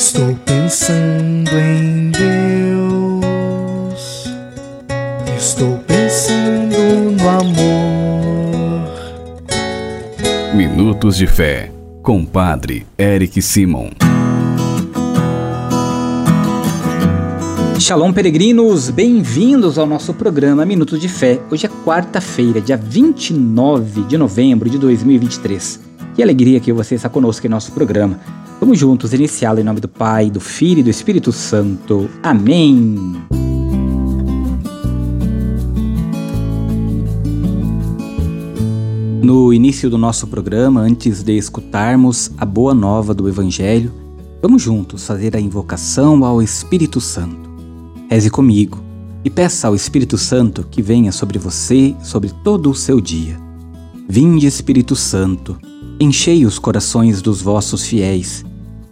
Estou pensando em Deus. Estou pensando no amor. Minutos de Fé, com Padre Eric Simon. Shalom, peregrinos! Bem-vindos ao nosso programa Minutos de Fé. Hoje é quarta-feira, dia 29 de novembro de 2023. Que alegria que você está conosco em nosso programa. Vamos juntos iniciá-lo em nome do Pai, do Filho e do Espírito Santo. Amém! No início do nosso programa, antes de escutarmos a boa nova do Evangelho, vamos juntos fazer a invocação ao Espírito Santo. Reze comigo e peça ao Espírito Santo que venha sobre você, sobre todo o seu dia. Vinde, Espírito Santo, enchei os corações dos vossos fiéis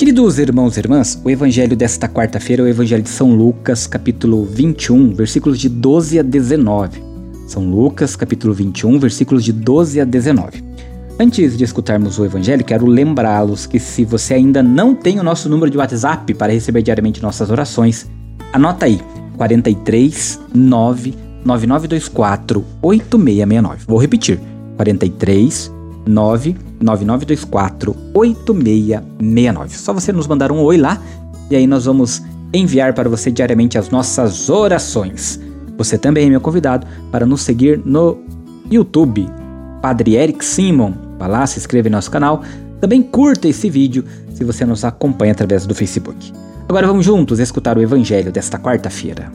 Queridos irmãos e irmãs, o evangelho desta quarta-feira é o evangelho de São Lucas, capítulo 21, versículos de 12 a 19. São Lucas, capítulo 21, versículos de 12 a 19. Antes de escutarmos o evangelho, quero lembrá-los que se você ainda não tem o nosso número de WhatsApp para receber diariamente nossas orações, Anota aí, 43 9 9924 8669. Vou repetir, 43 9 9924 8669. Só você nos mandar um oi lá e aí nós vamos enviar para você diariamente as nossas orações. Você também é meu convidado para nos seguir no YouTube, Padre Eric Simon. Vá lá, se inscreva em nosso canal. Também curta esse vídeo se você nos acompanha através do Facebook. Agora vamos juntos escutar o Evangelho desta quarta-feira.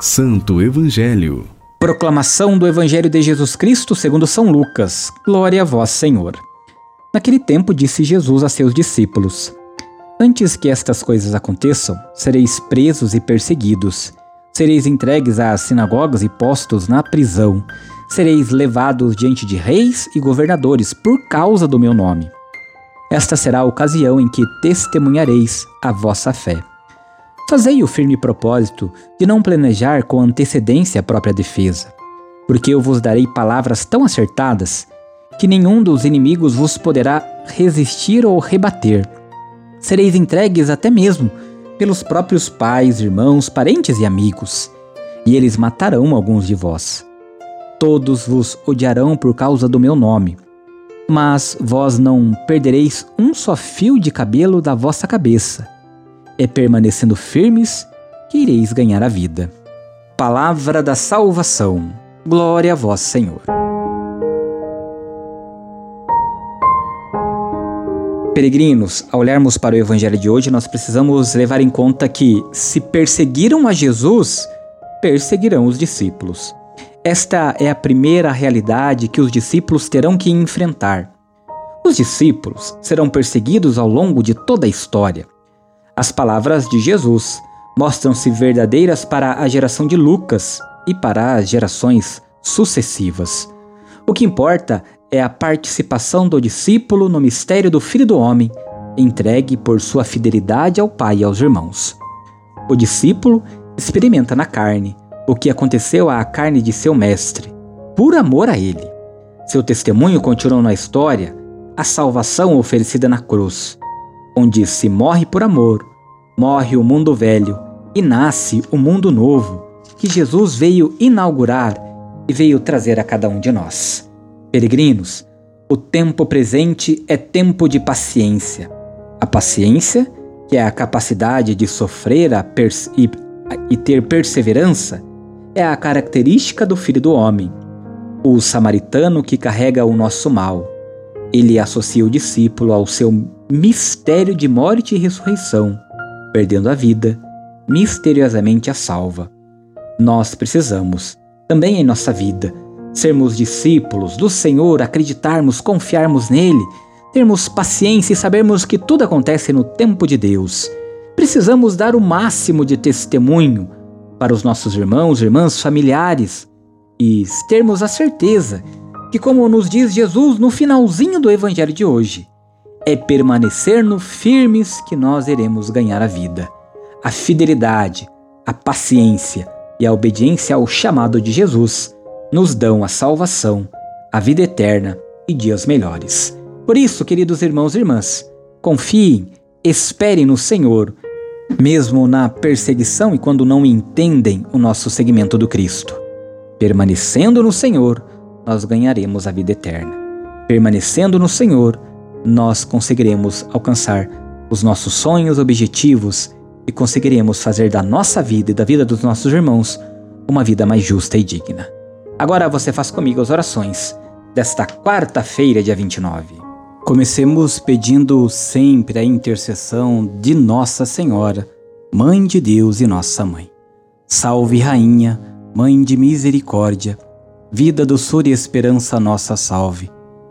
Santo Evangelho. Proclamação do Evangelho de Jesus Cristo segundo São Lucas. Glória a vós, Senhor. Naquele tempo disse Jesus a seus discípulos: Antes que estas coisas aconteçam, sereis presos e perseguidos. Sereis entregues às sinagogas e postos na prisão. Sereis levados diante de reis e governadores por causa do meu nome. Esta será a ocasião em que testemunhareis a vossa fé. Fazei o firme propósito de não planejar com antecedência a própria defesa, porque eu vos darei palavras tão acertadas que nenhum dos inimigos vos poderá resistir ou rebater. Sereis entregues até mesmo pelos próprios pais, irmãos, parentes e amigos, e eles matarão alguns de vós. Todos vos odiarão por causa do meu nome mas vós não perdereis um só fio de cabelo da vossa cabeça. É permanecendo firmes que ireis ganhar a vida. Palavra da salvação. Glória a vós, Senhor. Peregrinos, ao olharmos para o evangelho de hoje, nós precisamos levar em conta que, se perseguiram a Jesus, perseguirão os discípulos. Esta é a primeira realidade que os discípulos terão que enfrentar. Os discípulos serão perseguidos ao longo de toda a história. As palavras de Jesus mostram-se verdadeiras para a geração de Lucas e para as gerações sucessivas. O que importa é a participação do discípulo no mistério do Filho do Homem, entregue por sua fidelidade ao Pai e aos irmãos. O discípulo experimenta na carne o que aconteceu à carne de seu mestre, por amor a ele. Seu testemunho continua na história a salvação oferecida na cruz, onde se morre por amor, morre o mundo velho e nasce o mundo novo que Jesus veio inaugurar e veio trazer a cada um de nós. Peregrinos, o tempo presente é tempo de paciência. A paciência, que é a capacidade de sofrer e, e ter perseverança, é a característica do Filho do Homem, o samaritano que carrega o nosso mal. Ele associa o discípulo ao seu mistério de morte e ressurreição, perdendo a vida, misteriosamente a salva. Nós precisamos, também em nossa vida, sermos discípulos do Senhor, acreditarmos, confiarmos nele, termos paciência e sabermos que tudo acontece no tempo de Deus. Precisamos dar o máximo de testemunho para os nossos irmãos, irmãs, familiares e termos a certeza que, como nos diz Jesus no finalzinho do Evangelho de hoje, é permanecer no firmes que nós iremos ganhar a vida. A fidelidade, a paciência e a obediência ao chamado de Jesus nos dão a salvação, a vida eterna e dias melhores. Por isso, queridos irmãos e irmãs, confiem, esperem no Senhor, mesmo na perseguição e quando não entendem o nosso seguimento do Cristo. Permanecendo no Senhor, nós ganharemos a vida eterna. Permanecendo no Senhor, nós conseguiremos alcançar os nossos sonhos, objetivos e conseguiremos fazer da nossa vida e da vida dos nossos irmãos uma vida mais justa e digna. Agora você faz comigo as orações desta quarta-feira, dia 29. Comecemos pedindo sempre a intercessão de Nossa Senhora, Mãe de Deus e Nossa Mãe. Salve, Rainha, Mãe de Misericórdia, vida, doçura e esperança nossa salve.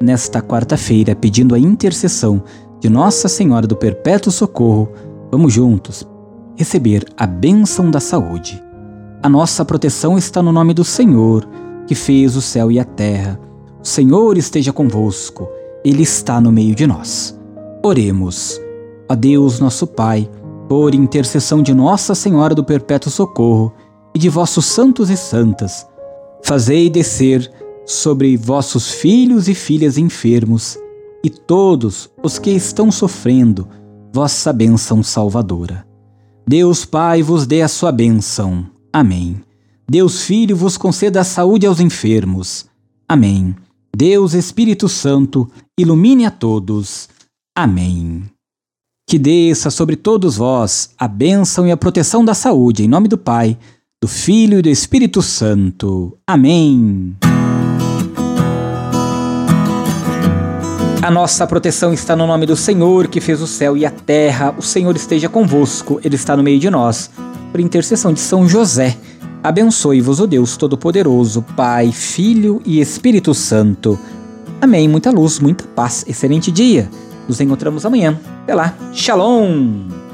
nesta quarta-feira, pedindo a intercessão de Nossa Senhora do Perpétuo Socorro, vamos juntos receber a bênção da saúde. A nossa proteção está no nome do Senhor, que fez o céu e a terra. O Senhor esteja convosco, Ele está no meio de nós. Oremos. A Deus, nosso Pai, por intercessão de Nossa Senhora do Perpétuo Socorro e de vossos santos e santas, fazei descer sobre vossos filhos e filhas enfermos e todos os que estão sofrendo vossa bênção salvadora. Deus Pai vos dê a sua bênção. Amém. Deus Filho vos conceda a saúde aos enfermos. Amém. Deus Espírito Santo ilumine a todos. Amém. Que desça sobre todos vós a bênção e a proteção da saúde, em nome do Pai, do Filho e do Espírito Santo. Amém. A nossa proteção está no nome do Senhor, que fez o céu e a terra. O Senhor esteja convosco, Ele está no meio de nós. Por intercessão de São José, abençoe-vos o Deus Todo-Poderoso, Pai, Filho e Espírito Santo. Amém. Muita luz, muita paz. Excelente dia. Nos encontramos amanhã. Até lá. Shalom!